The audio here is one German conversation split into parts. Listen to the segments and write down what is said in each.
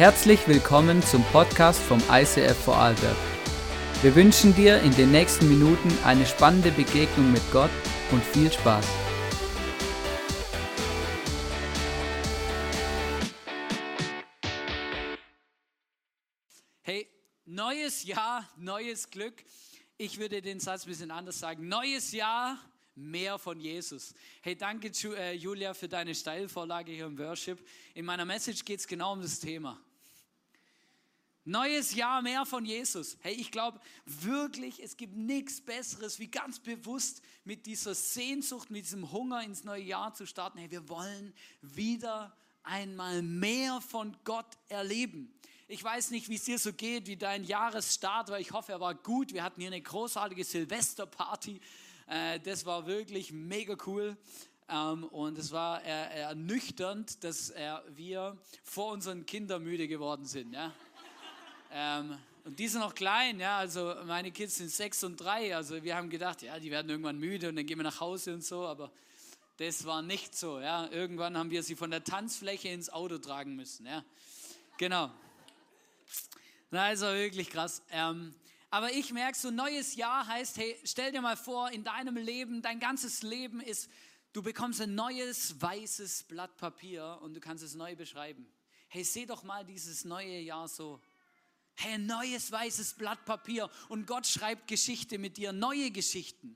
Herzlich willkommen zum Podcast vom ICF Vorarlberg. Wir wünschen dir in den nächsten Minuten eine spannende Begegnung mit Gott und viel Spaß. Hey, neues Jahr, neues Glück. Ich würde den Satz ein bisschen anders sagen. Neues Jahr, mehr von Jesus. Hey, danke äh, Julia für deine Steilvorlage hier im Worship. In meiner Message geht es genau um das Thema. Neues Jahr mehr von Jesus. Hey, ich glaube wirklich, es gibt nichts Besseres, wie ganz bewusst mit dieser Sehnsucht, mit diesem Hunger ins neue Jahr zu starten. Hey, wir wollen wieder einmal mehr von Gott erleben. Ich weiß nicht, wie es dir so geht, wie dein Jahresstart war. Ich hoffe, er war gut. Wir hatten hier eine großartige Silvesterparty. Äh, das war wirklich mega cool. Ähm, und es war ernüchternd, dass wir vor unseren Kindern müde geworden sind. Ähm, und die sind noch klein, ja, also meine Kids sind sechs und drei, also wir haben gedacht, ja, die werden irgendwann müde und dann gehen wir nach Hause und so, aber das war nicht so, ja. Irgendwann haben wir sie von der Tanzfläche ins Auto tragen müssen, ja. Genau. Na, ist wirklich krass. Ähm, aber ich merke, so neues Jahr heißt, hey, stell dir mal vor, in deinem Leben, dein ganzes Leben ist, du bekommst ein neues weißes Blatt Papier und du kannst es neu beschreiben. Hey, seh doch mal dieses neue Jahr so. Hey, neues weißes Blatt Papier und Gott schreibt Geschichte mit dir, neue Geschichten.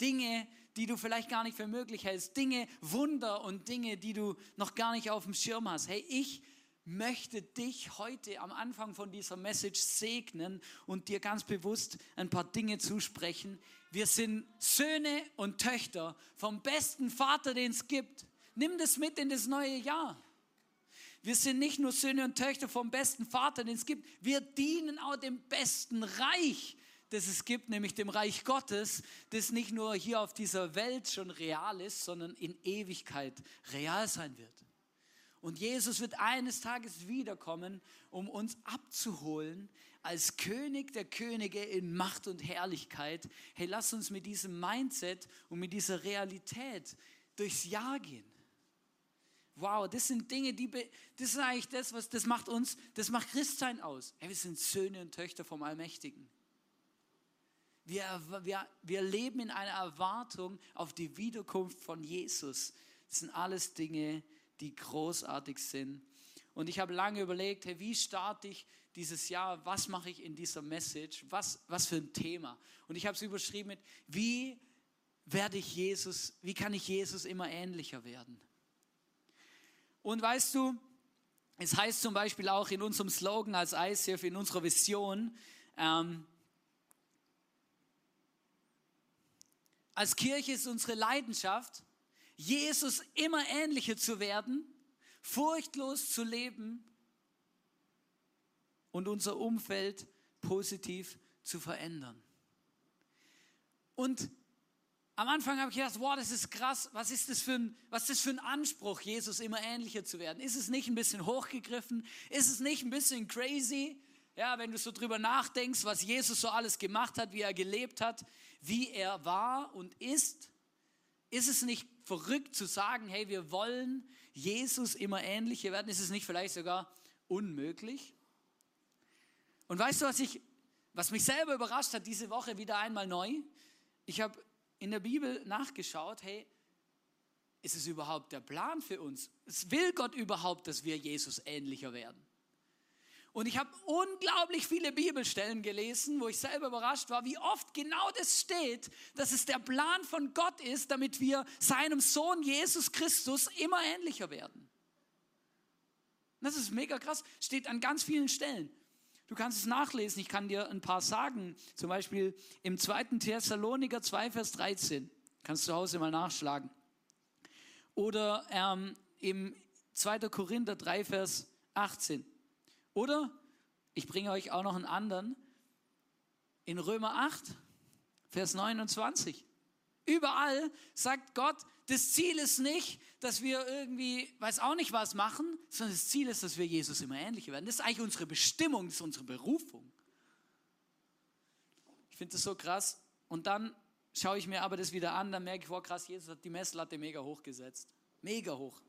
Dinge, die du vielleicht gar nicht für möglich hältst. Dinge, Wunder und Dinge, die du noch gar nicht auf dem Schirm hast. Hey, ich möchte dich heute am Anfang von dieser Message segnen und dir ganz bewusst ein paar Dinge zusprechen. Wir sind Söhne und Töchter vom besten Vater, den es gibt. Nimm das mit in das neue Jahr. Wir sind nicht nur Söhne und Töchter vom besten Vater, den es gibt. Wir dienen auch dem besten Reich, das es gibt, nämlich dem Reich Gottes, das nicht nur hier auf dieser Welt schon real ist, sondern in Ewigkeit real sein wird. Und Jesus wird eines Tages wiederkommen, um uns abzuholen als König der Könige in Macht und Herrlichkeit. Hey, lass uns mit diesem Mindset und mit dieser Realität durchs Jahr gehen. Wow, das sind Dinge, die, das ist eigentlich das, was, das macht uns, das macht Christsein aus. Hey, wir sind Söhne und Töchter vom Allmächtigen. Wir, wir, wir leben in einer Erwartung auf die Wiederkunft von Jesus. Das sind alles Dinge, die großartig sind. Und ich habe lange überlegt, hey, wie starte ich dieses Jahr? Was mache ich in dieser Message? Was, was für ein Thema? Und ich habe es überschrieben mit, wie werde ich Jesus, wie kann ich Jesus immer ähnlicher werden? Und weißt du, es heißt zum Beispiel auch in unserem Slogan als ICF, in unserer Vision, ähm, als Kirche ist unsere Leidenschaft, Jesus immer ähnlicher zu werden, furchtlos zu leben und unser Umfeld positiv zu verändern. Und am Anfang habe ich gedacht, wow, das ist krass, was ist das, für ein, was ist das für ein Anspruch, Jesus immer ähnlicher zu werden? Ist es nicht ein bisschen hochgegriffen? Ist es nicht ein bisschen crazy? Ja, wenn du so drüber nachdenkst, was Jesus so alles gemacht hat, wie er gelebt hat, wie er war und ist, ist es nicht verrückt zu sagen, hey, wir wollen Jesus immer ähnlicher werden? Ist es nicht vielleicht sogar unmöglich? Und weißt du, was, ich, was mich selber überrascht hat diese Woche wieder einmal neu? Ich habe in der Bibel nachgeschaut, hey, ist es überhaupt der Plan für uns? Will Gott überhaupt, dass wir Jesus ähnlicher werden? Und ich habe unglaublich viele Bibelstellen gelesen, wo ich selber überrascht war, wie oft genau das steht, dass es der Plan von Gott ist, damit wir seinem Sohn Jesus Christus immer ähnlicher werden. Das ist mega krass, steht an ganz vielen Stellen. Du kannst es nachlesen, ich kann dir ein paar sagen. Zum Beispiel im 2. Thessaloniker 2, Vers 13. Kannst du zu Hause mal nachschlagen. Oder ähm, im 2. Korinther 3, Vers 18. Oder ich bringe euch auch noch einen anderen. In Römer 8, Vers 29. Überall sagt Gott, das Ziel ist nicht, dass wir irgendwie, weiß auch nicht was machen, sondern das Ziel ist, dass wir Jesus immer ähnlicher werden. Das ist eigentlich unsere Bestimmung, das ist unsere Berufung. Ich finde das so krass. Und dann schaue ich mir aber das wieder an, dann merke ich, wow, krass, Jesus hat die Messlatte mega hoch gesetzt. Mega hoch.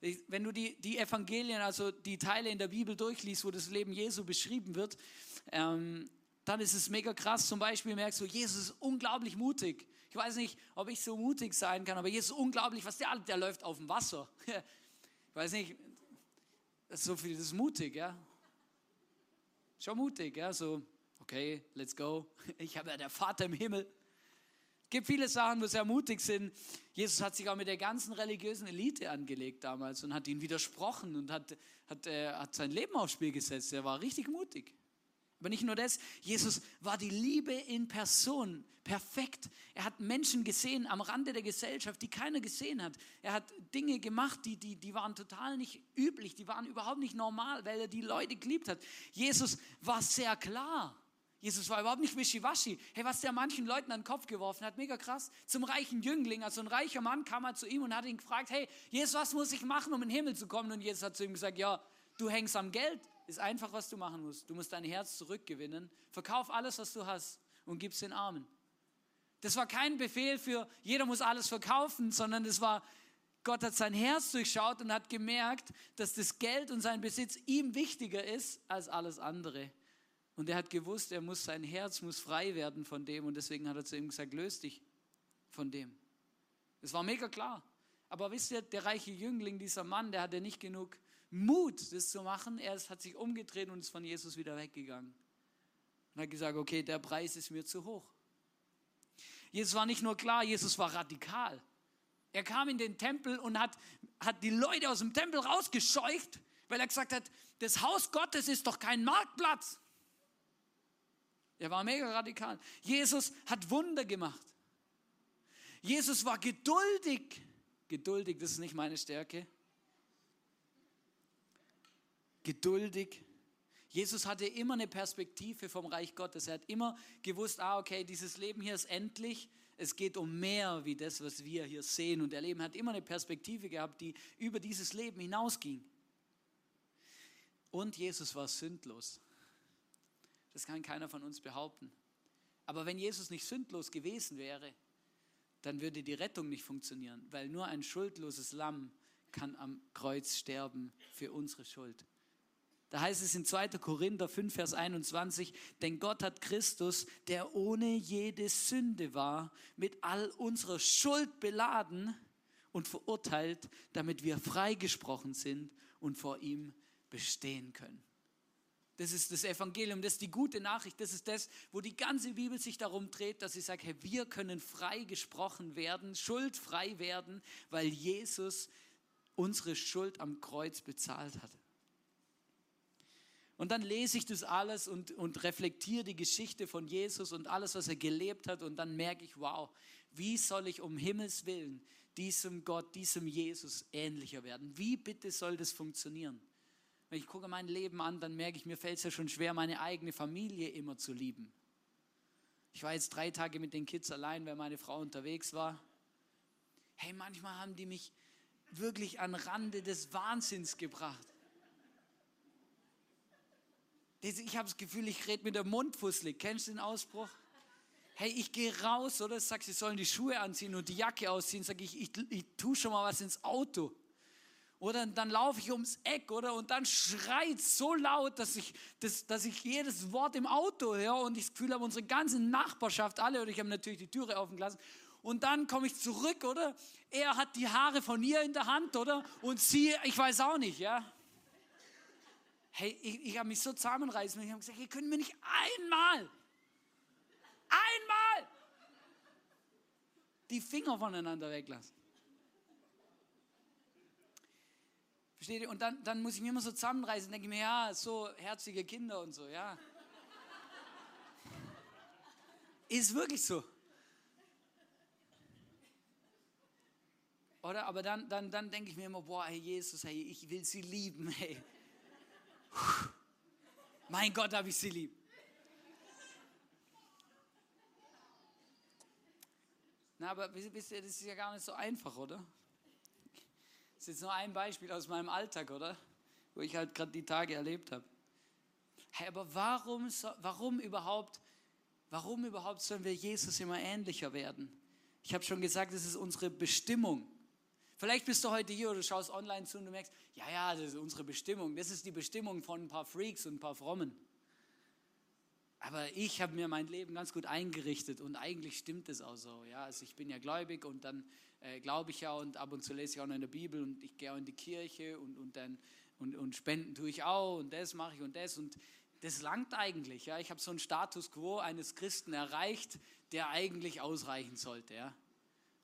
Wenn du die, die Evangelien, also die Teile in der Bibel durchliest, wo das Leben Jesu beschrieben wird, ähm, dann ist es mega krass. Zum Beispiel merkst du, Jesus ist unglaublich mutig. Ich weiß nicht, ob ich so mutig sein kann, aber Jesus ist unglaublich, was der, der läuft auf dem Wasser. Ich weiß nicht, das ist so viel, das ist mutig, ja. Schon mutig, ja, so, okay, let's go. Ich habe ja der Vater im Himmel. Es gibt viele Sachen, wo sehr mutig sind. Jesus hat sich auch mit der ganzen religiösen Elite angelegt damals und hat ihnen widersprochen und hat, hat, äh, hat sein Leben aufs Spiel gesetzt. Er war richtig mutig. Aber nicht nur das, Jesus war die Liebe in Person, perfekt. Er hat Menschen gesehen am Rande der Gesellschaft, die keiner gesehen hat. Er hat Dinge gemacht, die, die, die waren total nicht üblich, die waren überhaupt nicht normal, weil er die Leute geliebt hat. Jesus war sehr klar. Jesus war überhaupt nicht wischiwaschi. Hey, was der manchen Leuten an den Kopf geworfen hat, mega krass. Zum reichen Jüngling, also ein reicher Mann kam er zu ihm und hat ihn gefragt, hey, Jesus, was muss ich machen, um in den Himmel zu kommen? Und Jesus hat zu ihm gesagt, ja, du hängst am Geld ist einfach, was du machen musst. Du musst dein Herz zurückgewinnen. Verkauf alles, was du hast und gib es den Armen. Das war kein Befehl für jeder muss alles verkaufen, sondern das war, Gott hat sein Herz durchschaut und hat gemerkt, dass das Geld und sein Besitz ihm wichtiger ist als alles andere. Und er hat gewusst, er muss sein Herz muss frei werden von dem und deswegen hat er zu ihm gesagt, löst dich von dem. Das war mega klar. Aber wisst ihr, der reiche Jüngling, dieser Mann, der hatte nicht genug Mut, das zu machen. Er hat sich umgedreht und ist von Jesus wieder weggegangen. Und hat gesagt, okay, der Preis ist mir zu hoch. Jesus war nicht nur klar, Jesus war radikal. Er kam in den Tempel und hat, hat die Leute aus dem Tempel rausgescheucht, weil er gesagt hat, das Haus Gottes ist doch kein Marktplatz. Er war mega radikal. Jesus hat Wunder gemacht. Jesus war geduldig. Geduldig, das ist nicht meine Stärke geduldig. Jesus hatte immer eine Perspektive vom Reich Gottes. Er hat immer gewusst, ah, okay, dieses Leben hier ist endlich. Es geht um mehr wie das, was wir hier sehen und erleben. Er hat immer eine Perspektive gehabt, die über dieses Leben hinausging. Und Jesus war sündlos. Das kann keiner von uns behaupten. Aber wenn Jesus nicht sündlos gewesen wäre, dann würde die Rettung nicht funktionieren, weil nur ein schuldloses Lamm kann am Kreuz sterben für unsere Schuld. Da heißt es in 2. Korinther 5, Vers 21, denn Gott hat Christus, der ohne jede Sünde war, mit all unserer Schuld beladen und verurteilt, damit wir freigesprochen sind und vor ihm bestehen können. Das ist das Evangelium, das ist die gute Nachricht, das ist das, wo die ganze Bibel sich darum dreht, dass sie sagt, hey, wir können frei gesprochen werden, schuldfrei werden, weil Jesus unsere Schuld am Kreuz bezahlt hat. Und dann lese ich das alles und, und reflektiere die Geschichte von Jesus und alles, was er gelebt hat. Und dann merke ich, wow, wie soll ich um Himmels willen diesem Gott, diesem Jesus ähnlicher werden? Wie bitte soll das funktionieren? Wenn ich gucke mein Leben an, dann merke ich, mir fällt es ja schon schwer, meine eigene Familie immer zu lieben. Ich war jetzt drei Tage mit den Kids allein, weil meine Frau unterwegs war. Hey, manchmal haben die mich wirklich an Rande des Wahnsinns gebracht. Ich habe das Gefühl, ich rede mit der Mund fusselig. Kennst du den Ausbruch? Hey, ich gehe raus, oder? Sag, sie sollen die Schuhe anziehen und die Jacke ausziehen. Sag ich, ich, ich tue schon mal was ins Auto. Oder dann laufe ich ums Eck, oder? Und dann schreit so laut, dass ich, dass, dass ich jedes Wort im Auto höre und ich das Gefühl habe, unsere ganze Nachbarschaft, alle, oder ich habe natürlich die Türe offen gelassen. Und dann komme ich zurück, oder? Er hat die Haare von ihr in der Hand, oder? Und sie, ich weiß auch nicht, ja? Hey, ich, ich habe mich so zusammenreißen und ich habe gesagt, ihr könnt mir nicht einmal, einmal die Finger voneinander weglassen. Versteht ihr? Und dann, dann muss ich mir immer so zusammenreißen und denke mir, ja, so herzige Kinder und so, ja. Ist wirklich so. Oder? Aber dann, dann, dann denke ich mir immer, boah, hey Jesus, hey, ich will sie lieben, hey. Mein Gott, habe ich sie lieb. Na, aber wisst ihr, das ist ja gar nicht so einfach, oder? Das ist jetzt nur ein Beispiel aus meinem Alltag, oder? Wo ich halt gerade die Tage erlebt habe. Hey, aber warum, warum überhaupt, warum überhaupt sollen wir Jesus immer ähnlicher werden? Ich habe schon gesagt, es ist unsere Bestimmung. Vielleicht bist du heute hier oder schaust online zu und du merkst, ja, ja, das ist unsere Bestimmung. Das ist die Bestimmung von ein paar Freaks und ein paar Frommen. Aber ich habe mir mein Leben ganz gut eingerichtet und eigentlich stimmt es auch so. Ja? Also ich bin ja gläubig und dann äh, glaube ich ja und ab und zu lese ich auch noch in der Bibel und ich gehe auch in die Kirche und, und dann und, und spenden tue ich auch und das mache ich und das und das langt eigentlich. Ja? Ich habe so einen Status quo eines Christen erreicht, der eigentlich ausreichen sollte. Ja?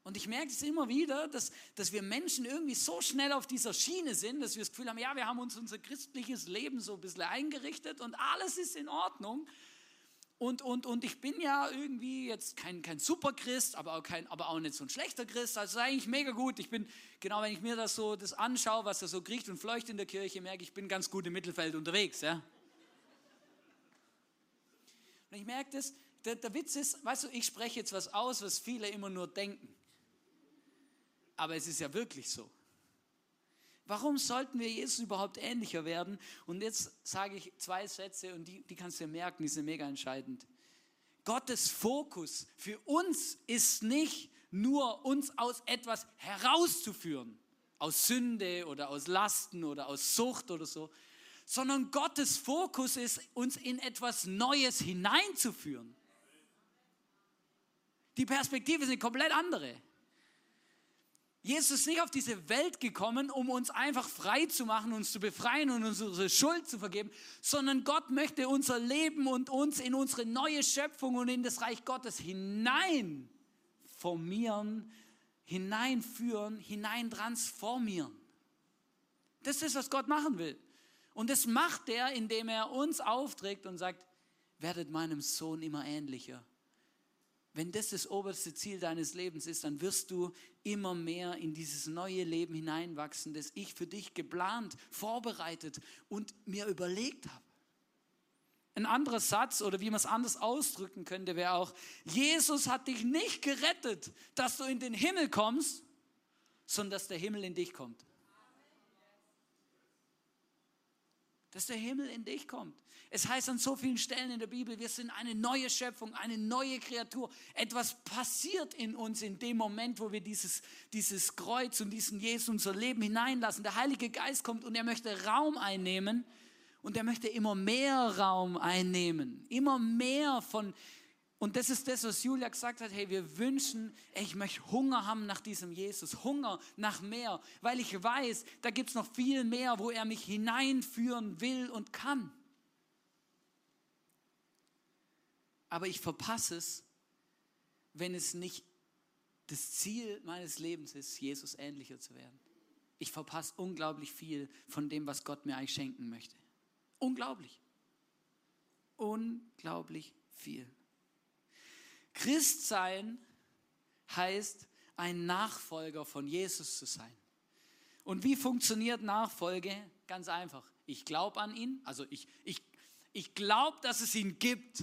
Und ich merke es immer wieder, dass, dass wir Menschen irgendwie so schnell auf dieser Schiene sind, dass wir das Gefühl haben, ja, wir haben uns unser christliches Leben so ein bisschen eingerichtet und alles ist in Ordnung. Und, und, und ich bin ja irgendwie jetzt kein, kein Superchrist, aber auch, kein, aber auch nicht so ein schlechter Christ. Also eigentlich mega gut. Ich bin, genau wenn ich mir das so das anschaue, was da so kriecht und fleucht in der Kirche, merke ich, bin ganz gut im Mittelfeld unterwegs. Ja? Und ich merke das, der, der Witz ist, weißt du, ich spreche jetzt was aus, was viele immer nur denken. Aber es ist ja wirklich so. Warum sollten wir Jesus überhaupt ähnlicher werden? Und jetzt sage ich zwei Sätze und die, die kannst du dir merken, die sind mega entscheidend. Gottes Fokus für uns ist nicht nur uns aus etwas herauszuführen, aus Sünde oder aus Lasten oder aus Sucht oder so, sondern Gottes Fokus ist, uns in etwas Neues hineinzuführen. Die Perspektive ist eine komplett andere. Jesus ist nicht auf diese Welt gekommen, um uns einfach frei zu machen, uns zu befreien und unsere Schuld zu vergeben, sondern Gott möchte unser Leben und uns in unsere neue Schöpfung und in das Reich Gottes hinein formieren, hineinführen, hinein transformieren. Das ist, was Gott machen will. Und das macht er, indem er uns aufträgt und sagt, werdet meinem Sohn immer ähnlicher wenn das das oberste Ziel deines Lebens ist, dann wirst du immer mehr in dieses neue Leben hineinwachsen, das ich für dich geplant, vorbereitet und mir überlegt habe. Ein anderer Satz oder wie man es anders ausdrücken könnte, wäre auch, Jesus hat dich nicht gerettet, dass du in den Himmel kommst, sondern dass der Himmel in dich kommt. Dass der Himmel in dich kommt. Es heißt an so vielen Stellen in der Bibel, wir sind eine neue Schöpfung, eine neue Kreatur. Etwas passiert in uns in dem Moment, wo wir dieses, dieses Kreuz und diesen Jesus unser Leben hineinlassen. Der Heilige Geist kommt und er möchte Raum einnehmen und er möchte immer mehr Raum einnehmen. Immer mehr von, und das ist das, was Julia gesagt hat, hey, wir wünschen, ey, ich möchte Hunger haben nach diesem Jesus, Hunger nach mehr, weil ich weiß, da gibt es noch viel mehr, wo er mich hineinführen will und kann. aber ich verpasse es, wenn es nicht das Ziel meines Lebens ist, Jesus ähnlicher zu werden. Ich verpasse unglaublich viel von dem, was Gott mir eigentlich schenken möchte. Unglaublich. Unglaublich viel. Christsein heißt, ein Nachfolger von Jesus zu sein. Und wie funktioniert Nachfolge? Ganz einfach. Ich glaube an ihn, also ich, ich, ich glaube, dass es ihn gibt.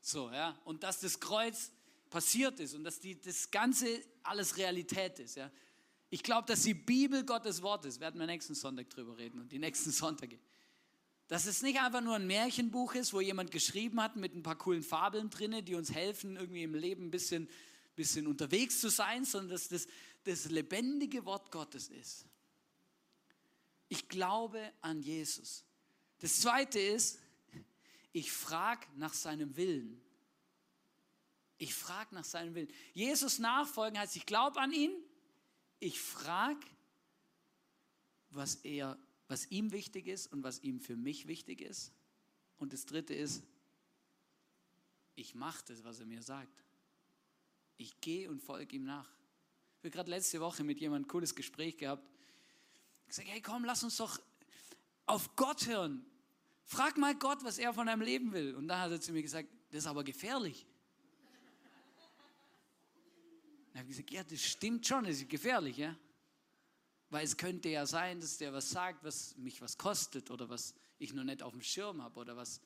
So, ja. Und dass das Kreuz passiert ist und dass die, das Ganze alles Realität ist. Ja. Ich glaube, dass die Bibel Gottes Wort ist. Werden wir nächsten Sonntag drüber reden und die nächsten Sonntage. Dass es nicht einfach nur ein Märchenbuch ist, wo jemand geschrieben hat mit ein paar coolen Fabeln drin, die uns helfen, irgendwie im Leben ein bisschen, bisschen unterwegs zu sein, sondern dass das das lebendige Wort Gottes ist. Ich glaube an Jesus. Das zweite ist, ich frage nach seinem Willen. Ich frage nach seinem Willen. Jesus nachfolgen heißt, ich glaube an ihn. Ich frage, was, er, was ihm wichtig ist und was ihm für mich wichtig ist. Und das dritte ist, ich mache das, was er mir sagt. Ich gehe und folge ihm nach. Ich habe gerade letzte Woche mit jemandem ein cooles Gespräch gehabt. Ich sage, hey komm, lass uns doch auf Gott hören. Frag mal Gott, was er von deinem Leben will. Und dann hat er zu mir gesagt, das ist aber gefährlich. Dann habe ich gesagt, ja, das stimmt schon, das ist gefährlich, ja. Weil es könnte ja sein, dass der was sagt, was mich was kostet oder was ich noch nicht auf dem Schirm habe oder was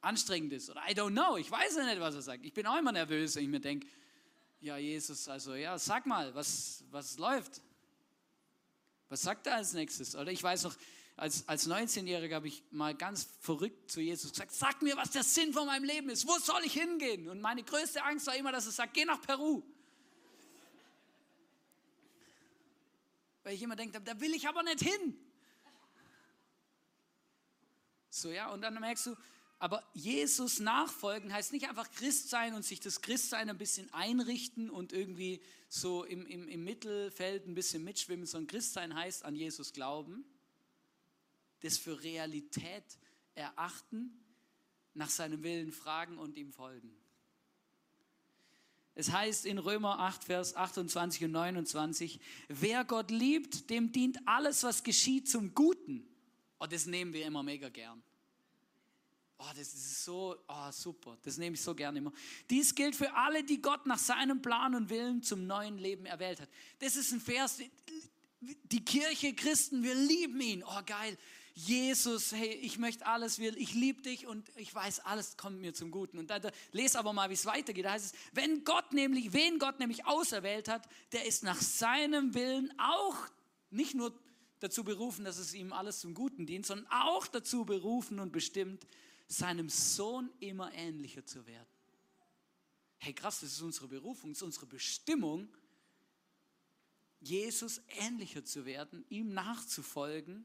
anstrengend ist oder I don't know, ich weiß ja nicht, was er sagt. Ich bin auch immer nervös, wenn ich mir denke, ja, Jesus, also ja, sag mal, was, was läuft? Was sagt er als nächstes? Oder ich weiß noch, als, als 19-Jähriger habe ich mal ganz verrückt zu Jesus gesagt, sag mir, was der Sinn von meinem Leben ist. Wo soll ich hingehen? Und meine größte Angst war immer, dass er sagt, geh nach Peru. Weil ich immer denke, da will ich aber nicht hin. So, ja, und dann merkst du, aber Jesus nachfolgen heißt nicht einfach Christ sein und sich das Christsein ein bisschen einrichten und irgendwie so im, im, im Mittelfeld ein bisschen mitschwimmen, sondern Christsein heißt an Jesus glauben, das für Realität erachten, nach seinem Willen fragen und ihm folgen. Es heißt in Römer 8, Vers 28 und 29, wer Gott liebt, dem dient alles, was geschieht, zum Guten. Oh, das nehmen wir immer mega gern. Oh, das ist so oh, super. Das nehme ich so gerne immer. Dies gilt für alle, die Gott nach seinem Plan und Willen zum neuen Leben erwählt hat. Das ist ein Vers, die Kirche, Christen, wir lieben ihn. Oh, geil. Jesus, hey, ich möchte alles, ich liebe dich und ich weiß, alles kommt mir zum Guten. Und da, da lese aber mal, wie es weitergeht. Da heißt es, wenn Gott nämlich, wen Gott nämlich auserwählt hat, der ist nach seinem Willen auch nicht nur dazu berufen, dass es ihm alles zum Guten dient, sondern auch dazu berufen und bestimmt, seinem Sohn immer ähnlicher zu werden. Hey, krass, das ist unsere Berufung, das ist unsere Bestimmung, Jesus ähnlicher zu werden, ihm nachzufolgen.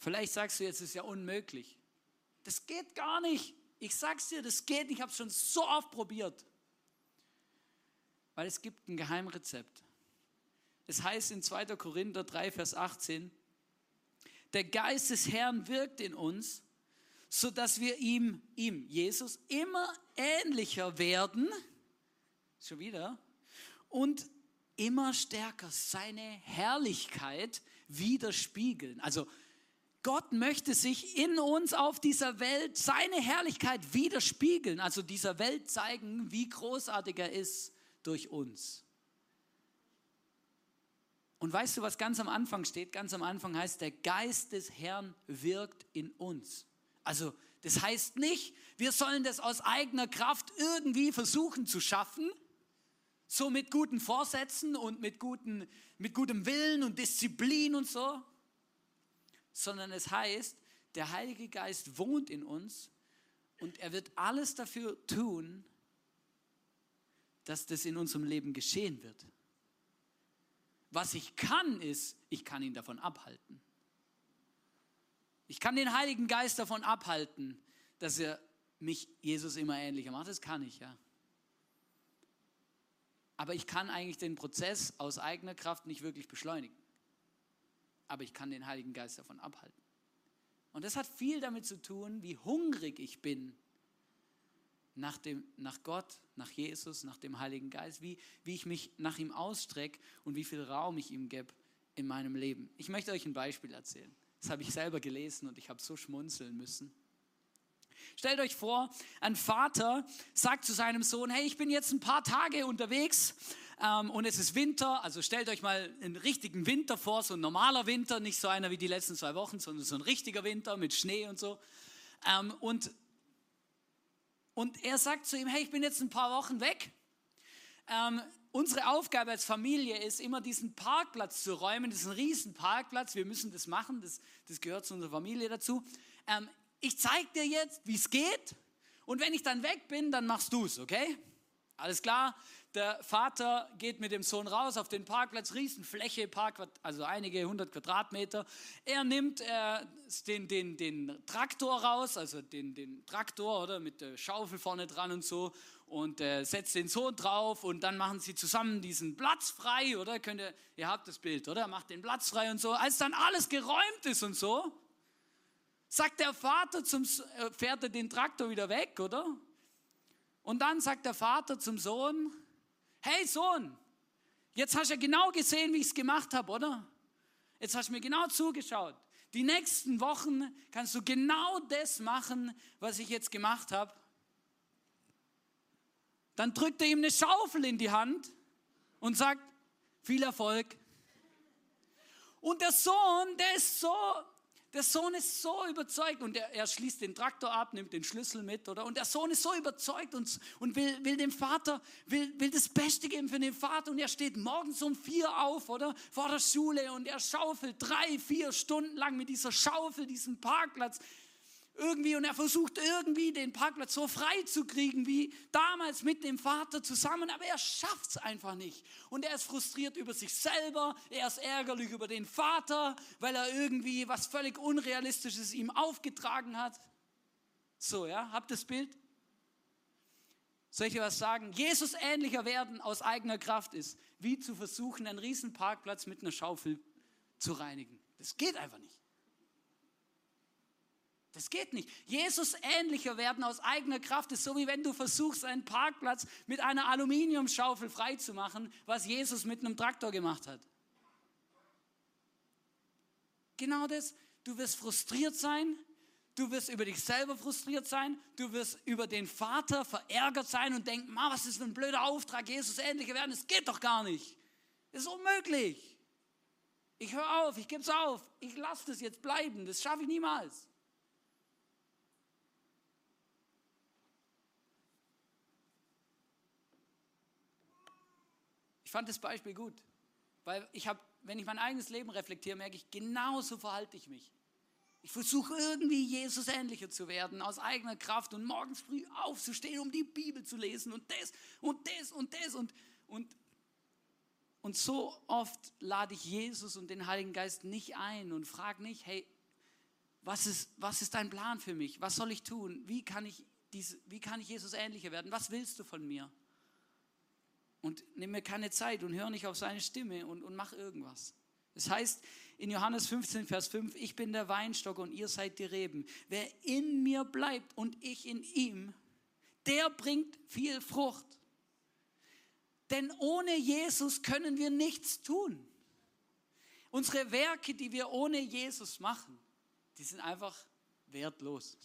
Vielleicht sagst du jetzt, es ist ja unmöglich. Das geht gar nicht. Ich sag's dir, das geht nicht. Ich habe es schon so oft probiert. Weil es gibt ein Geheimrezept. Es heißt in 2. Korinther 3, Vers 18, der Geist des Herrn wirkt in uns, sodass wir ihm, ihm, Jesus, immer ähnlicher werden, schon wieder, und immer stärker seine Herrlichkeit widerspiegeln. Also Gott möchte sich in uns auf dieser Welt seine Herrlichkeit widerspiegeln, also dieser Welt zeigen, wie großartig er ist durch uns. Und weißt du, was ganz am Anfang steht? Ganz am Anfang heißt, der Geist des Herrn wirkt in uns. Also das heißt nicht, wir sollen das aus eigener Kraft irgendwie versuchen zu schaffen, so mit guten Vorsätzen und mit, guten, mit gutem Willen und Disziplin und so, sondern es heißt, der Heilige Geist wohnt in uns und er wird alles dafür tun, dass das in unserem Leben geschehen wird. Was ich kann, ist, ich kann ihn davon abhalten. Ich kann den Heiligen Geist davon abhalten, dass er mich Jesus immer ähnlicher macht. Das kann ich, ja. Aber ich kann eigentlich den Prozess aus eigener Kraft nicht wirklich beschleunigen. Aber ich kann den Heiligen Geist davon abhalten. Und das hat viel damit zu tun, wie hungrig ich bin nach, dem, nach Gott, nach Jesus, nach dem Heiligen Geist, wie, wie ich mich nach ihm ausstrecke und wie viel Raum ich ihm gebe in meinem Leben. Ich möchte euch ein Beispiel erzählen. Das habe ich selber gelesen und ich habe so schmunzeln müssen. Stellt euch vor, ein Vater sagt zu seinem Sohn, hey, ich bin jetzt ein paar Tage unterwegs ähm, und es ist Winter, also stellt euch mal einen richtigen Winter vor, so ein normaler Winter, nicht so einer wie die letzten zwei Wochen, sondern so ein richtiger Winter mit Schnee und so. Ähm, und und er sagt zu ihm, hey, ich bin jetzt ein paar Wochen weg. Ähm, unsere Aufgabe als Familie ist immer diesen Parkplatz zu räumen. Das ist ein riesen Parkplatz. Wir müssen das machen. Das, das gehört zu unserer Familie dazu. Ähm, ich zeige dir jetzt, wie es geht. Und wenn ich dann weg bin, dann machst du es, okay? Alles klar? Der Vater geht mit dem Sohn raus auf den Parkplatz, Riesenfläche, Park, also einige hundert Quadratmeter. Er nimmt äh, den, den, den Traktor raus, also den, den Traktor oder mit der Schaufel vorne dran und so und äh, setzt den Sohn drauf und dann machen sie zusammen diesen Platz frei, oder? Könnt ihr, ihr habt das Bild, oder? Macht den Platz frei und so. Als dann alles geräumt ist und so, sagt der Vater zum, äh, fährt er den Traktor wieder weg, oder? Und dann sagt der Vater zum Sohn, hey Sohn, jetzt hast du ja genau gesehen, wie ich es gemacht habe, oder? Jetzt hast du mir genau zugeschaut. Die nächsten Wochen kannst du genau das machen, was ich jetzt gemacht habe. Dann drückt er ihm eine Schaufel in die Hand und sagt, viel Erfolg. Und der Sohn, der ist so der Sohn ist so überzeugt und er, er, schließt den Traktor ab, nimmt den Schlüssel mit, oder? Und der Sohn ist so überzeugt und, und will, will dem Vater, will, will das Beste geben für den Vater und er steht morgens um vier auf, oder? Vor der Schule und er schaufelt drei, vier Stunden lang mit dieser Schaufel diesen Parkplatz irgendwie und er versucht irgendwie den Parkplatz so frei zu kriegen wie damals mit dem Vater zusammen, aber er schafft es einfach nicht. Und er ist frustriert über sich selber, er ist ärgerlich über den Vater, weil er irgendwie was völlig Unrealistisches ihm aufgetragen hat. So, ja, habt das Bild? Soll ich was sagen? Jesus ähnlicher werden aus eigener Kraft ist, wie zu versuchen, einen riesen Parkplatz mit einer Schaufel zu reinigen. Das geht einfach nicht. Das geht nicht. Jesus ähnlicher werden aus eigener Kraft ist so wie wenn du versuchst, einen Parkplatz mit einer Aluminiumschaufel freizumachen, was Jesus mit einem Traktor gemacht hat. Genau das. Du wirst frustriert sein, du wirst über dich selber frustriert sein, du wirst über den Vater verärgert sein und denken, Ma, was ist für ein blöder Auftrag, Jesus ähnlicher werden, das geht doch gar nicht. Das ist unmöglich. Ich höre auf, ich gebe es auf, ich lasse das jetzt bleiben, das schaffe ich niemals. Ich fand das Beispiel gut, weil ich habe, wenn ich mein eigenes Leben reflektiere, merke ich, genauso verhalte ich mich. Ich versuche irgendwie Jesus ähnlicher zu werden, aus eigener Kraft und morgens früh aufzustehen, um die Bibel zu lesen und das und das und das und, und, und so oft lade ich Jesus und den Heiligen Geist nicht ein und frage nicht, hey, was ist, was ist dein Plan für mich? Was soll ich tun? Wie kann ich, diese, wie kann ich Jesus ähnlicher werden? Was willst du von mir? Und nimm mir keine Zeit und hör nicht auf seine Stimme und, und mach irgendwas. Das heißt in Johannes 15, Vers 5, ich bin der Weinstock und ihr seid die Reben. Wer in mir bleibt und ich in ihm, der bringt viel Frucht. Denn ohne Jesus können wir nichts tun. Unsere Werke, die wir ohne Jesus machen, die sind einfach wertlos.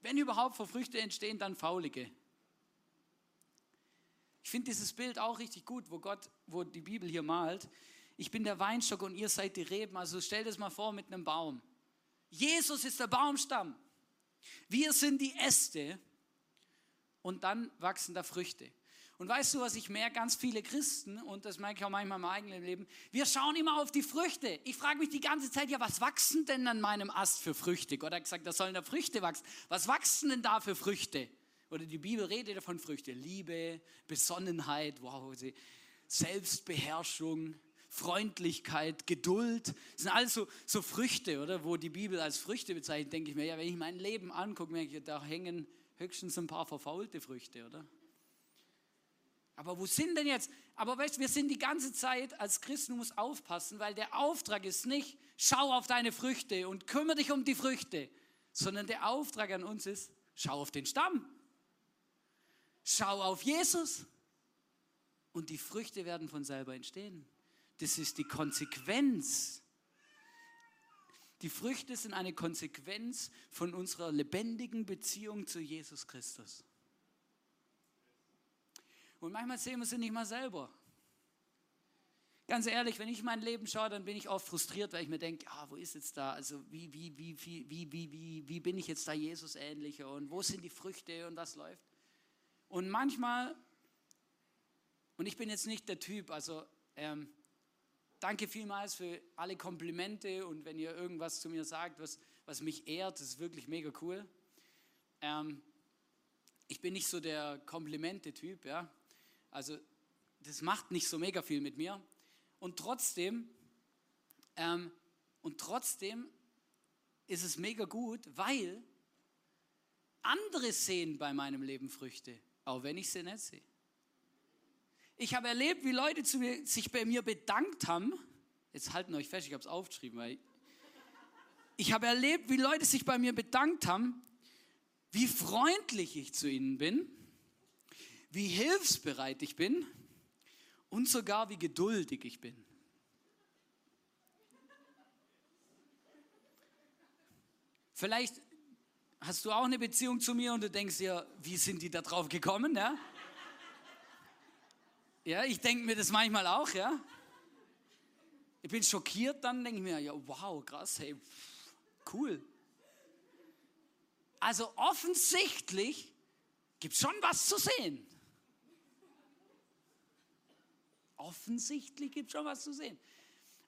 Wenn überhaupt vor Früchte entstehen, dann faulige. Ich finde dieses Bild auch richtig gut, wo Gott, wo die Bibel hier malt. Ich bin der Weinstock und ihr seid die Reben. Also stell das mal vor mit einem Baum. Jesus ist der Baumstamm. Wir sind die Äste und dann wachsen da Früchte. Und weißt du, was ich merke? Ganz viele Christen, und das merke ich auch manchmal meinem eigenen Leben, wir schauen immer auf die Früchte. Ich frage mich die ganze Zeit, ja, was wachsen denn an meinem Ast für Früchte? Gott hat gesagt, da sollen da Früchte wachsen. Was wachsen denn da für Früchte? Oder die Bibel redet davon Früchte, Liebe, Besonnenheit, wow, Selbstbeherrschung, Freundlichkeit, Geduld. Das sind alles so, so Früchte, oder? Wo die Bibel als Früchte bezeichnet, denke ich mir, ja, wenn ich mein Leben angucke, merke ich, da hängen höchstens ein paar verfaulte Früchte, oder? Aber wo sind denn jetzt? Aber weißt du, wir sind die ganze Zeit als Christen, du musst aufpassen, weil der Auftrag ist nicht, schau auf deine Früchte und kümmere dich um die Früchte, sondern der Auftrag an uns ist, schau auf den Stamm. Schau auf Jesus und die Früchte werden von selber entstehen. Das ist die Konsequenz. Die Früchte sind eine Konsequenz von unserer lebendigen Beziehung zu Jesus Christus. Und manchmal sehen wir sie nicht mal selber. Ganz ehrlich, wenn ich mein Leben schaue, dann bin ich oft frustriert, weil ich mir denke, ah, wo ist jetzt da, also wie, wie, wie, wie, wie, wie, wie, wie bin ich jetzt da Jesus ähnlicher und wo sind die Früchte und was läuft? Und manchmal, und ich bin jetzt nicht der Typ, also ähm, danke vielmals für alle Komplimente und wenn ihr irgendwas zu mir sagt, was, was mich ehrt, das ist wirklich mega cool. Ähm, ich bin nicht so der Komplimente-Typ, ja. Also das macht nicht so mega viel mit mir. Und trotzdem, ähm, und trotzdem ist es mega gut, weil andere sehen bei meinem Leben Früchte auch wenn ich sie nicht sehe. Ich habe erlebt, wie Leute mir, sich bei mir bedankt haben. Jetzt halten euch fest, ich habe es aufgeschrieben. Weil ich habe erlebt, wie Leute sich bei mir bedankt haben, wie freundlich ich zu ihnen bin, wie hilfsbereit ich bin und sogar wie geduldig ich bin. Vielleicht hast du auch eine Beziehung zu mir und du denkst dir, wie sind die da drauf gekommen? Ja, ja ich denke mir das manchmal auch, ja. Ich bin schockiert, dann denke ich mir, ja, wow, krass, hey, cool. Also offensichtlich gibt es schon was zu sehen. Offensichtlich gibt es schon was zu sehen.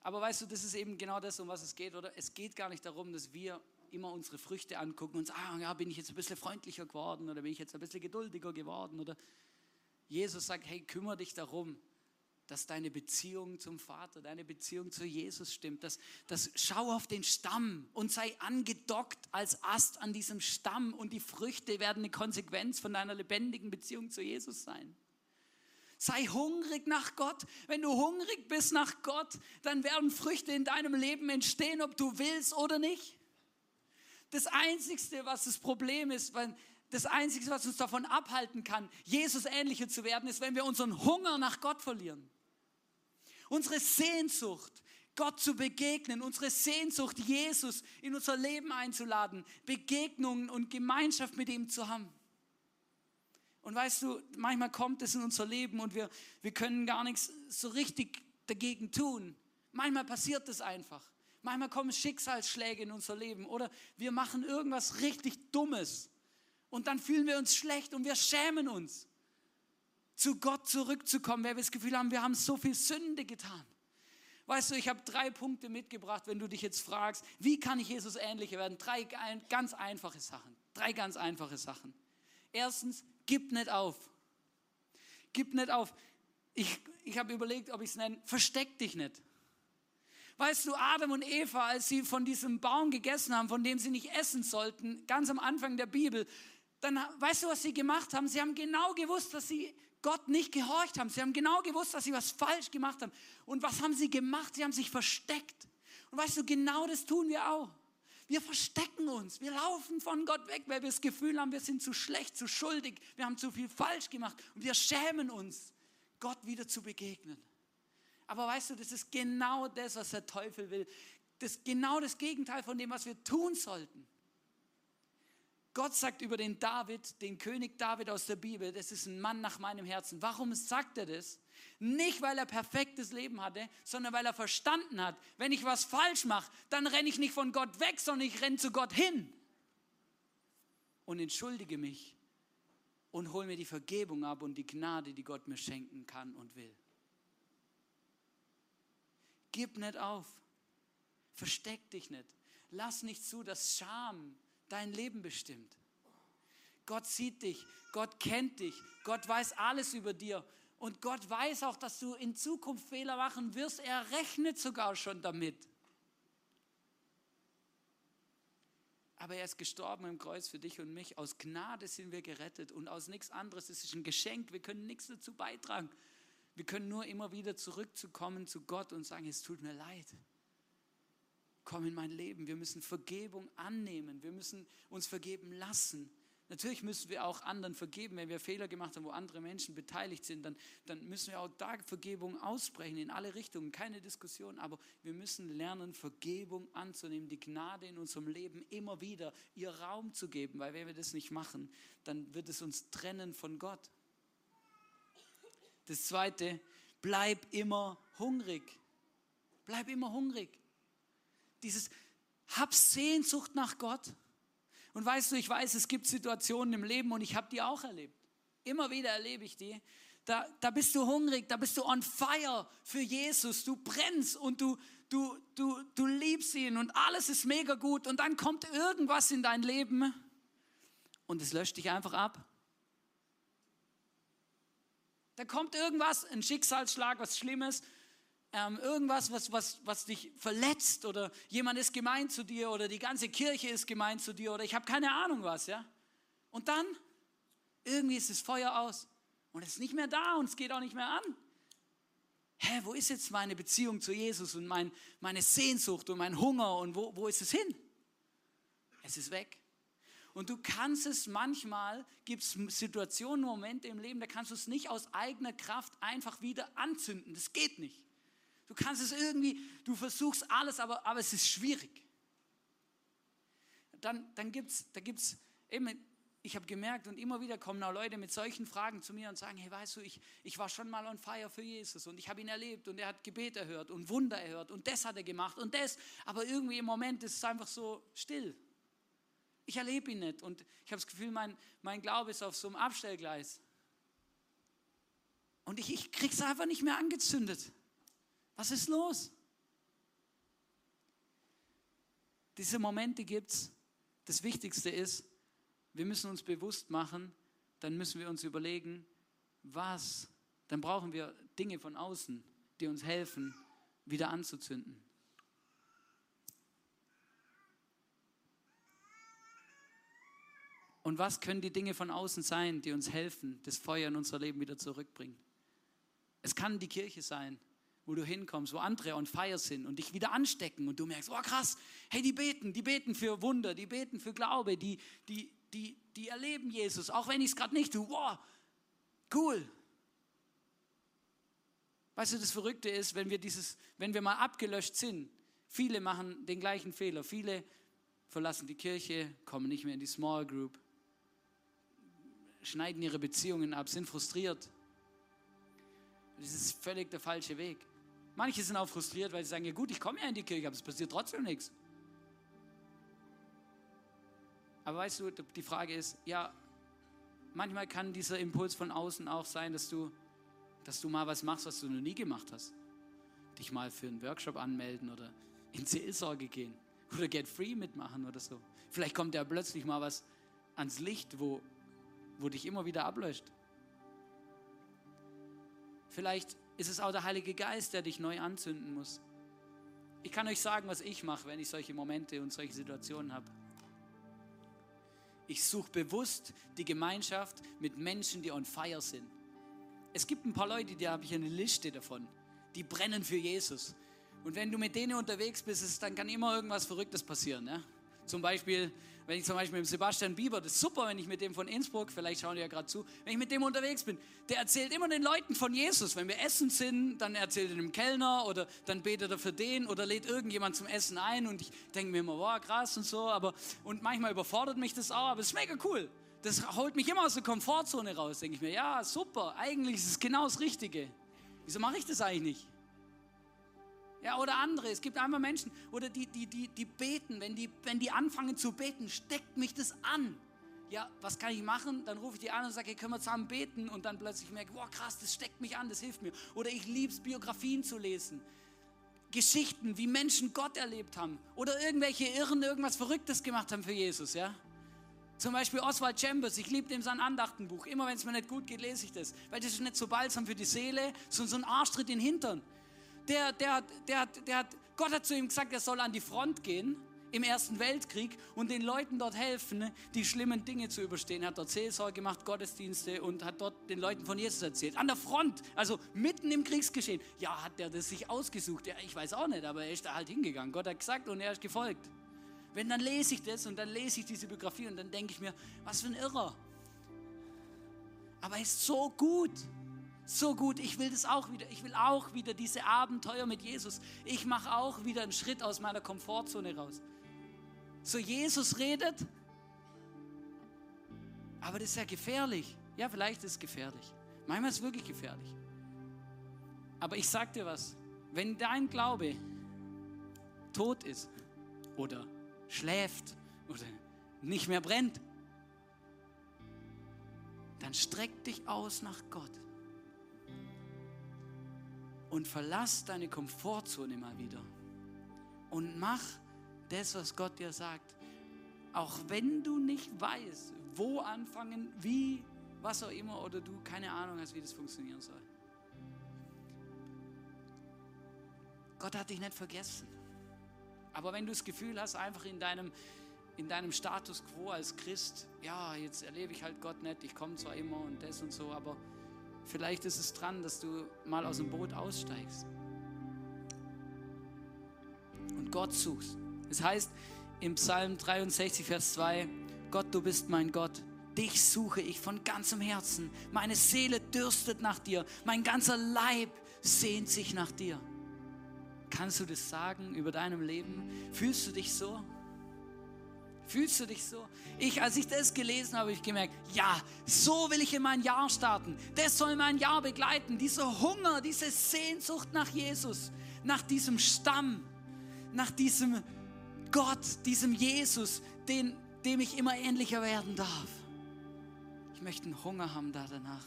Aber weißt du, das ist eben genau das, um was es geht, oder? Es geht gar nicht darum, dass wir immer unsere Früchte angucken und sagen, ah, ja, bin ich jetzt ein bisschen freundlicher geworden oder bin ich jetzt ein bisschen geduldiger geworden oder Jesus sagt, hey, kümmere dich darum, dass deine Beziehung zum Vater, deine Beziehung zu Jesus stimmt. Dass, dass schau auf den Stamm und sei angedockt als Ast an diesem Stamm und die Früchte werden eine Konsequenz von deiner lebendigen Beziehung zu Jesus sein. Sei hungrig nach Gott. Wenn du hungrig bist nach Gott, dann werden Früchte in deinem Leben entstehen, ob du willst oder nicht. Das Einzige, was das Problem ist, wenn, das Einzige, was uns davon abhalten kann, Jesus ähnlicher zu werden, ist, wenn wir unseren Hunger nach Gott verlieren. Unsere Sehnsucht, Gott zu begegnen, unsere Sehnsucht, Jesus in unser Leben einzuladen, Begegnungen und Gemeinschaft mit ihm zu haben. Und weißt du, manchmal kommt es in unser Leben und wir, wir können gar nichts so richtig dagegen tun. Manchmal passiert es einfach. Manchmal kommen Schicksalsschläge in unser Leben oder wir machen irgendwas richtig Dummes und dann fühlen wir uns schlecht und wir schämen uns zu Gott zurückzukommen, weil wir das Gefühl haben, wir haben so viel Sünde getan. Weißt du, ich habe drei Punkte mitgebracht, wenn du dich jetzt fragst, wie kann ich Jesus ähnlicher werden? Drei ganz einfache Sachen. Drei ganz einfache Sachen. Erstens, gib nicht auf. Gib nicht auf. Ich, ich habe überlegt, ob ich es nenne, versteck dich nicht. Weißt du, Adam und Eva, als sie von diesem Baum gegessen haben, von dem sie nicht essen sollten, ganz am Anfang der Bibel, dann weißt du, was sie gemacht haben? Sie haben genau gewusst, dass sie Gott nicht gehorcht haben. Sie haben genau gewusst, dass sie was falsch gemacht haben. Und was haben sie gemacht? Sie haben sich versteckt. Und weißt du, genau das tun wir auch. Wir verstecken uns. Wir laufen von Gott weg, weil wir das Gefühl haben, wir sind zu schlecht, zu schuldig. Wir haben zu viel falsch gemacht. Und wir schämen uns, Gott wieder zu begegnen. Aber weißt du, das ist genau das, was der Teufel will. Das ist genau das Gegenteil von dem, was wir tun sollten. Gott sagt über den David, den König David aus der Bibel, das ist ein Mann nach meinem Herzen. Warum sagt er das? Nicht, weil er perfektes Leben hatte, sondern weil er verstanden hat, wenn ich was falsch mache, dann renne ich nicht von Gott weg, sondern ich renne zu Gott hin und entschuldige mich und hole mir die Vergebung ab und die Gnade, die Gott mir schenken kann und will. Gib nicht auf. Versteck dich nicht. Lass nicht zu, dass Scham dein Leben bestimmt. Gott sieht dich, Gott kennt dich, Gott weiß alles über dir und Gott weiß auch, dass du in Zukunft Fehler machen wirst. Er rechnet sogar schon damit. Aber er ist gestorben im Kreuz für dich und mich. Aus Gnade sind wir gerettet und aus nichts anderes. Es ist ein Geschenk. Wir können nichts dazu beitragen. Wir können nur immer wieder zurückzukommen zu Gott und sagen, es tut mir leid komm in mein Leben. Wir müssen Vergebung annehmen. Wir müssen uns vergeben lassen. Natürlich müssen wir auch anderen vergeben, wenn wir Fehler gemacht haben, wo andere Menschen beteiligt sind, dann, dann müssen wir auch da Vergebung aussprechen in alle Richtungen, keine Diskussion, aber wir müssen lernen, Vergebung anzunehmen, die Gnade in unserem Leben immer wieder ihr Raum zu geben, weil wenn wir das nicht machen, dann wird es uns trennen von Gott. Das Zweite, bleib immer hungrig. Bleib immer hungrig dieses hab Sehnsucht nach Gott. Und weißt du, ich weiß, es gibt Situationen im Leben und ich habe die auch erlebt. Immer wieder erlebe ich die. Da, da bist du hungrig, da bist du on fire für Jesus. Du brennst und du, du, du, du liebst ihn und alles ist mega gut. Und dann kommt irgendwas in dein Leben und es löscht dich einfach ab. Da kommt irgendwas, ein Schicksalsschlag, was Schlimmes ähm, irgendwas, was, was, was dich verletzt oder jemand ist gemein zu dir oder die ganze Kirche ist gemein zu dir oder ich habe keine Ahnung was, ja. Und dann, irgendwie ist das Feuer aus und es ist nicht mehr da und es geht auch nicht mehr an. Hä, wo ist jetzt meine Beziehung zu Jesus und mein, meine Sehnsucht und mein Hunger und wo, wo ist es hin? Es ist weg. Und du kannst es manchmal, gibt es Situationen, Momente im Leben, da kannst du es nicht aus eigener Kraft einfach wieder anzünden. Das geht nicht. Du kannst es irgendwie, du versuchst alles, aber, aber es ist schwierig. Dann, dann gibt es, da gibt's eben, ich habe gemerkt und immer wieder kommen auch Leute mit solchen Fragen zu mir und sagen, hey, weißt du, ich, ich war schon mal on fire für Jesus und ich habe ihn erlebt und er hat Gebet erhört und Wunder erhört und das hat er gemacht und das, aber irgendwie im Moment ist es einfach so still. Ich erlebe ihn nicht und ich habe das Gefühl, mein, mein Glaube ist auf so einem Abstellgleis. Und ich, ich es einfach nicht mehr angezündet. Was ist los? Diese Momente gibt es das Wichtigste ist, wir müssen uns bewusst machen, dann müssen wir uns überlegen, was, dann brauchen wir Dinge von außen, die uns helfen, wieder anzuzünden. Und was können die Dinge von außen sein, die uns helfen, das Feuer in unser Leben wieder zurückbringen? Es kann die Kirche sein, wo du hinkommst, wo andere on fire sind und dich wieder anstecken und du merkst, oh krass, hey, die beten, die beten für Wunder, die beten für Glaube, die, die, die, die erleben Jesus, auch wenn ich es gerade nicht tue. Wow, cool. Weißt du, das Verrückte ist, wenn wir dieses, wenn wir mal abgelöscht sind, viele machen den gleichen Fehler. Viele verlassen die Kirche, kommen nicht mehr in die Small Group, schneiden ihre Beziehungen ab, sind frustriert. Das ist völlig der falsche Weg. Manche sind auch frustriert, weil sie sagen, ja gut, ich komme ja in die Kirche, aber es passiert trotzdem nichts. Aber weißt du, die Frage ist, ja, manchmal kann dieser Impuls von außen auch sein, dass du, dass du mal was machst, was du noch nie gemacht hast. Dich mal für einen Workshop anmelden oder in Seelsorge gehen oder Get Free mitmachen oder so. Vielleicht kommt ja plötzlich mal was ans Licht, wo, wo dich immer wieder ablöscht. Vielleicht ist es auch der Heilige Geist, der dich neu anzünden muss. Ich kann euch sagen, was ich mache, wenn ich solche Momente und solche Situationen habe. Ich suche bewusst die Gemeinschaft mit Menschen, die on fire sind. Es gibt ein paar Leute, die habe ich eine Liste davon. Die brennen für Jesus. Und wenn du mit denen unterwegs bist, dann kann immer irgendwas Verrücktes passieren. Ja? Zum Beispiel, wenn ich zum Beispiel mit Sebastian Bieber, das ist super, wenn ich mit dem von Innsbruck, vielleicht schauen die ja gerade zu, wenn ich mit dem unterwegs bin, der erzählt immer den Leuten von Jesus. Wenn wir essen sind, dann erzählt er dem Kellner oder dann betet er für den oder lädt irgendjemand zum Essen ein und ich denke mir immer, wow, krass und so, aber und manchmal überfordert mich das auch, aber es ist mega cool. Das holt mich immer aus der Komfortzone raus, denke ich mir, ja, super, eigentlich ist es genau das Richtige. Wieso mache ich das eigentlich nicht? Ja, oder andere. Es gibt einfach Menschen, oder die, die, die, die beten. Wenn die, wenn die anfangen zu beten, steckt mich das an. Ja, was kann ich machen? Dann rufe ich die an und sage, hey, können wir zusammen beten? Und dann plötzlich merke ich, wow, krass, das steckt mich an, das hilft mir. Oder ich liebe es, Biografien zu lesen. Geschichten, wie Menschen Gott erlebt haben. Oder irgendwelche Irren irgendwas Verrücktes gemacht haben für Jesus, ja. Zum Beispiel Oswald Chambers, ich liebe ihm sein Andachtenbuch. Immer wenn es mir nicht gut geht, lese ich das. Weil das ist nicht so balsam für die Seele, sondern so ein Arschtritt in den Hintern der, der, der, der hat, Gott hat zu ihm gesagt, er soll an die Front gehen im Ersten Weltkrieg und den Leuten dort helfen, die schlimmen Dinge zu überstehen. Er hat dort Seelsorge gemacht, Gottesdienste und hat dort den Leuten von Jesus erzählt. An der Front, also mitten im Kriegsgeschehen. Ja, hat er das sich ausgesucht? Ja, ich weiß auch nicht, aber er ist da halt hingegangen. Gott hat gesagt und er ist gefolgt. Wenn dann lese ich das und dann lese ich diese Biografie und dann denke ich mir, was für ein Irrer. Aber er ist so gut so gut, ich will das auch wieder. Ich will auch wieder diese Abenteuer mit Jesus. Ich mache auch wieder einen Schritt aus meiner Komfortzone raus. So Jesus redet, aber das ist ja gefährlich. Ja, vielleicht ist es gefährlich. Manchmal ist es wirklich gefährlich. Aber ich sag dir was, wenn dein Glaube tot ist oder schläft oder nicht mehr brennt, dann streck dich aus nach Gott und verlass deine Komfortzone mal wieder und mach das, was Gott dir sagt. Auch wenn du nicht weißt, wo anfangen, wie, was auch immer, oder du keine Ahnung hast, wie das funktionieren soll. Gott hat dich nicht vergessen. Aber wenn du das Gefühl hast, einfach in deinem, in deinem Status quo als Christ, ja, jetzt erlebe ich halt Gott nicht, ich komme zwar immer und das und so, aber Vielleicht ist es dran, dass du mal aus dem Boot aussteigst und Gott suchst. Es heißt im Psalm 63, Vers 2, Gott, du bist mein Gott. Dich suche ich von ganzem Herzen. Meine Seele dürstet nach dir. Mein ganzer Leib sehnt sich nach dir. Kannst du das sagen über deinem Leben? Fühlst du dich so? Fühlst du dich so? Ich, als ich das gelesen habe, habe ich gemerkt, ja, so will ich in mein Jahr starten. Das soll mein Jahr begleiten. Dieser Hunger, diese Sehnsucht nach Jesus, nach diesem Stamm, nach diesem Gott, diesem Jesus, den, dem ich immer ähnlicher werden darf. Ich möchte einen Hunger haben da danach.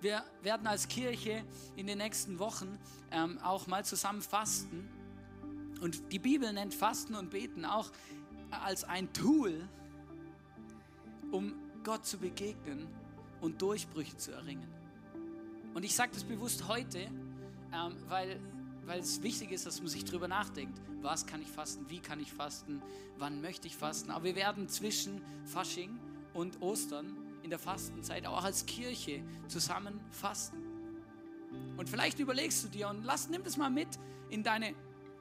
Wir werden als Kirche in den nächsten Wochen ähm, auch mal zusammen fasten Und die Bibel nennt Fasten und Beten auch als ein Tool, um Gott zu begegnen und Durchbrüche zu erringen. Und ich sage das bewusst heute, ähm, weil, weil es wichtig ist, dass man sich darüber nachdenkt. Was kann ich fasten? Wie kann ich fasten? Wann möchte ich fasten? Aber wir werden zwischen Fasching und Ostern in der Fastenzeit auch als Kirche zusammen fasten. Und vielleicht überlegst du dir und lass, nimm das mal mit in deine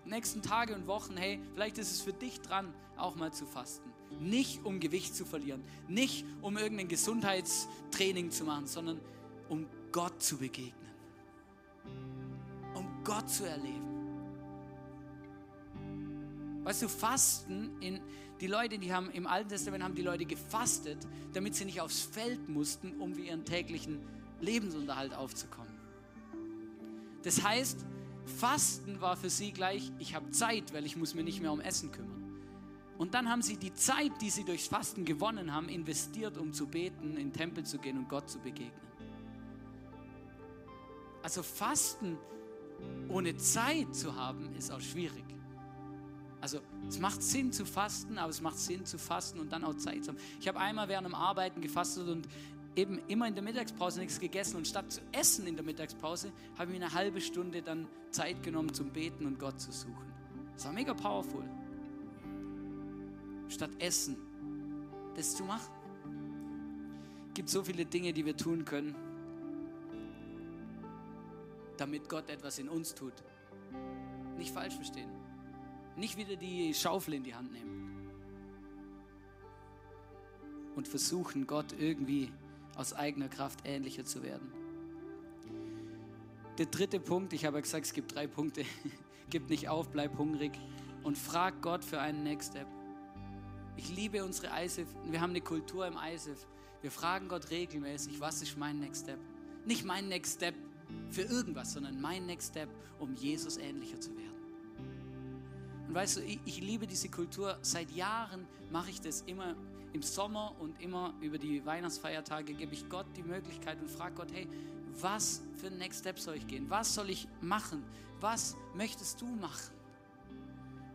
nächsten Tage und Wochen. Hey, vielleicht ist es für dich dran, auch mal zu fasten. Nicht um Gewicht zu verlieren, nicht um irgendein Gesundheitstraining zu machen, sondern um Gott zu begegnen. Um Gott zu erleben. Weißt du, Fasten, in, die Leute, die haben im Alten Testament haben die Leute gefastet, damit sie nicht aufs Feld mussten, um wie ihren täglichen Lebensunterhalt aufzukommen. Das heißt, Fasten war für sie gleich, ich habe Zeit, weil ich muss mir nicht mehr um Essen kümmern. Und dann haben sie die Zeit, die sie durchs Fasten gewonnen haben, investiert, um zu beten, in den Tempel zu gehen und Gott zu begegnen. Also Fasten ohne Zeit zu haben, ist auch schwierig. Also es macht Sinn zu fasten, aber es macht Sinn zu fasten und dann auch Zeit zu haben. Ich habe einmal während dem Arbeiten gefastet und eben immer in der Mittagspause nichts gegessen und statt zu essen in der Mittagspause habe ich mir eine halbe Stunde dann Zeit genommen zum Beten und Gott zu suchen. Das war mega powerful. Statt Essen, das zu machen. Es gibt so viele Dinge, die wir tun können, damit Gott etwas in uns tut. Nicht falsch verstehen. Nicht wieder die Schaufel in die Hand nehmen. Und versuchen, Gott irgendwie aus eigener Kraft ähnlicher zu werden. Der dritte Punkt, ich habe gesagt, es gibt drei Punkte. Gib nicht auf, bleib hungrig und frag Gott für einen Next Step. Ich liebe unsere ISIF. Wir haben eine Kultur im ISIF. Wir fragen Gott regelmäßig, was ist mein Next Step? Nicht mein Next Step für irgendwas, sondern mein Next Step, um Jesus ähnlicher zu werden. Und weißt du, ich, ich liebe diese Kultur. Seit Jahren mache ich das immer im Sommer und immer über die Weihnachtsfeiertage gebe ich Gott die Möglichkeit und frage Gott, hey, was für ein Next Step soll ich gehen? Was soll ich machen? Was möchtest du machen?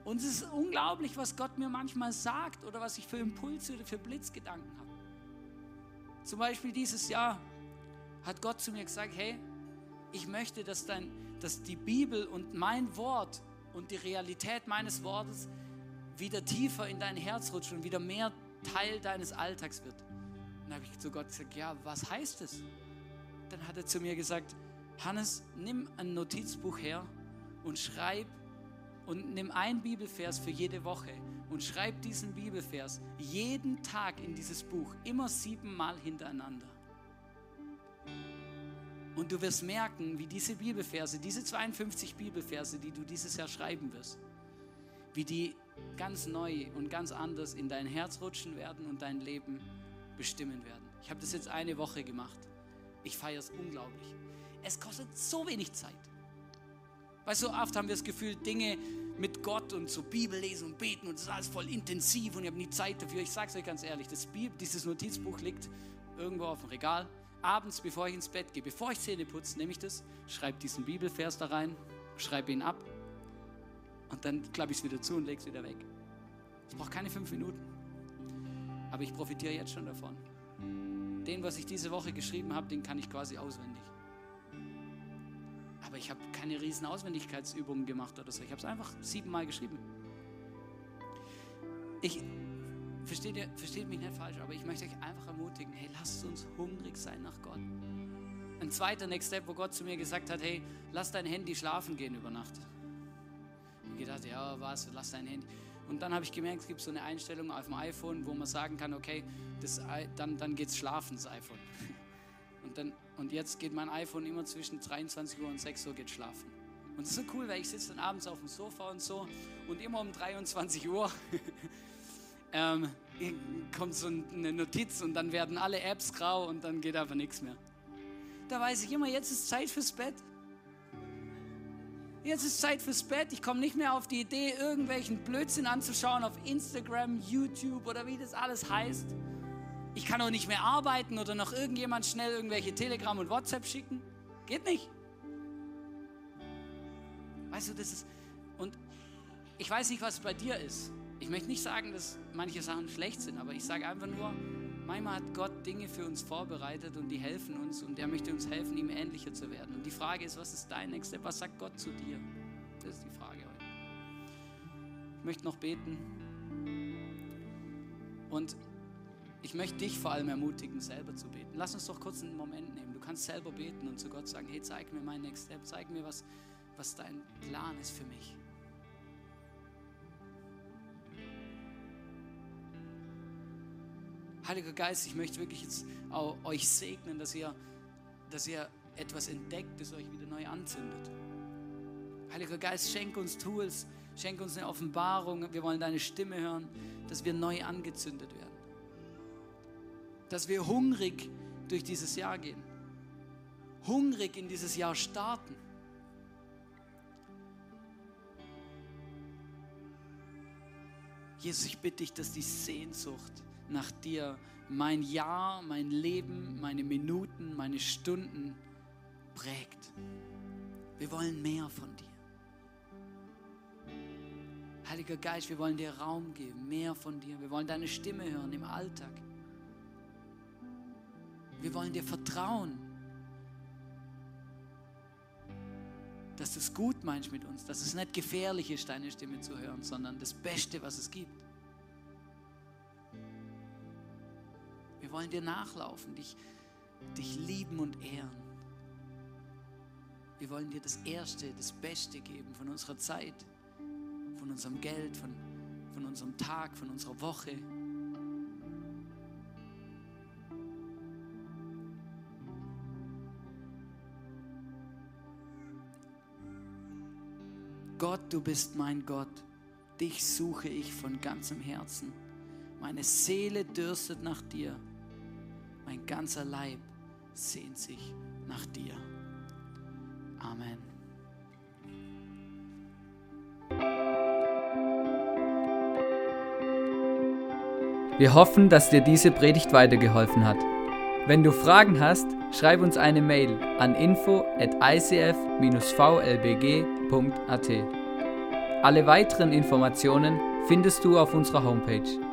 Und es ist unglaublich, was Gott mir manchmal sagt oder was ich für Impulse oder für Blitzgedanken habe. Zum Beispiel dieses Jahr hat Gott zu mir gesagt, hey, ich möchte, dass, dein, dass die Bibel und mein Wort und die Realität meines Wortes wieder tiefer in dein Herz rutscht und wieder mehr Teil deines Alltags wird. Dann habe ich zu Gott gesagt, ja, was heißt es? Dann hat er zu mir gesagt, Hannes, nimm ein Notizbuch her und schreib und nimm einen Bibelvers für jede Woche und schreib diesen Bibelvers jeden Tag in dieses Buch, immer siebenmal hintereinander. Und du wirst merken, wie diese Bibelverse, diese 52 Bibelverse, die du dieses Jahr schreiben wirst, wie die ganz neu und ganz anders in dein Herz rutschen werden und dein Leben bestimmen werden. Ich habe das jetzt eine Woche gemacht. Ich feiere es unglaublich. Es kostet so wenig Zeit. Weil so oft haben wir das Gefühl, Dinge mit Gott und so Bibel lesen und beten und das ist alles voll intensiv und ich habe nie Zeit dafür. Ich sage es euch ganz ehrlich, das Bibel, dieses Notizbuch liegt irgendwo auf dem Regal. Abends, bevor ich ins Bett gehe, bevor ich Zähne putze, nehme ich das, schreibe diesen Bibelvers da rein, schreibe ihn ab und dann klappe ich es wieder zu und lege es wieder weg. Es braucht keine fünf Minuten. Aber ich profitiere jetzt schon davon. Den, was ich diese Woche geschrieben habe, den kann ich quasi auswendig. Aber ich habe keine riesen Auswendigkeitsübungen gemacht oder so. Ich habe es einfach siebenmal geschrieben. Ich versteht, ihr, versteht mich nicht falsch, aber ich möchte euch einfach ermutigen, hey, lasst uns hungrig sein nach Gott. Ein zweiter Next Step, wo Gott zu mir gesagt hat, hey, lass dein Handy schlafen gehen über Nacht gedacht, ja, was, lass dein Handy. Und dann habe ich gemerkt, es gibt so eine Einstellung auf dem iPhone, wo man sagen kann, okay, das, dann, dann es schlafen, das iPhone. Und, dann, und jetzt geht mein iPhone immer zwischen 23 Uhr und 6 Uhr geht schlafen. Und das ist so cool, weil ich sitze dann abends auf dem Sofa und so und immer um 23 Uhr ähm, kommt so eine Notiz und dann werden alle Apps grau und dann geht einfach nichts mehr. Da weiß ich immer, jetzt ist Zeit fürs Bett. Jetzt ist Zeit fürs Bett. Ich komme nicht mehr auf die Idee, irgendwelchen Blödsinn anzuschauen auf Instagram, YouTube oder wie das alles heißt. Ich kann auch nicht mehr arbeiten oder noch irgendjemand schnell irgendwelche Telegram und WhatsApp schicken. Geht nicht. Weißt du, das ist. Und ich weiß nicht, was bei dir ist. Ich möchte nicht sagen, dass manche Sachen schlecht sind, aber ich sage einfach nur, manchmal hat Gott Dinge für uns vorbereitet und die helfen uns und er möchte uns helfen, ihm ähnlicher zu werden. Und die Frage ist, was ist dein Next Step? Was sagt Gott zu dir? Das ist die Frage heute. Ich möchte noch beten. Und ich möchte dich vor allem ermutigen, selber zu beten. Lass uns doch kurz einen Moment nehmen. Du kannst selber beten und zu Gott sagen, hey, zeig mir mein Next Step, zeig mir, was, was dein Plan ist für mich. Heiliger Geist, ich möchte wirklich jetzt auch euch segnen, dass ihr, dass ihr etwas entdeckt, das euch wieder neu anzündet. Heiliger Geist, schenk uns Tools, schenk uns eine Offenbarung. Wir wollen deine Stimme hören, dass wir neu angezündet werden. Dass wir hungrig durch dieses Jahr gehen. Hungrig in dieses Jahr starten. Jesus, ich bitte dich, dass die Sehnsucht nach dir mein Jahr, mein Leben, meine Minuten, meine Stunden prägt. Wir wollen mehr von dir. Heiliger Geist, wir wollen dir Raum geben, mehr von dir. Wir wollen deine Stimme hören im Alltag. Wir wollen dir vertrauen, dass du es gut meinst mit uns, dass es nicht gefährlich ist, deine Stimme zu hören, sondern das Beste, was es gibt. Wir wollen dir nachlaufen, dich, dich lieben und ehren. Wir wollen dir das Erste, das Beste geben von unserer Zeit, von unserem Geld, von, von unserem Tag, von unserer Woche. Gott, du bist mein Gott. Dich suche ich von ganzem Herzen. Meine Seele dürstet nach dir. Mein ganzer Leib sehnt sich nach dir. Amen. Wir hoffen, dass dir diese Predigt weitergeholfen hat. Wenn du Fragen hast, schreib uns eine Mail an info at icf-vlbg.at. Alle weiteren Informationen findest du auf unserer Homepage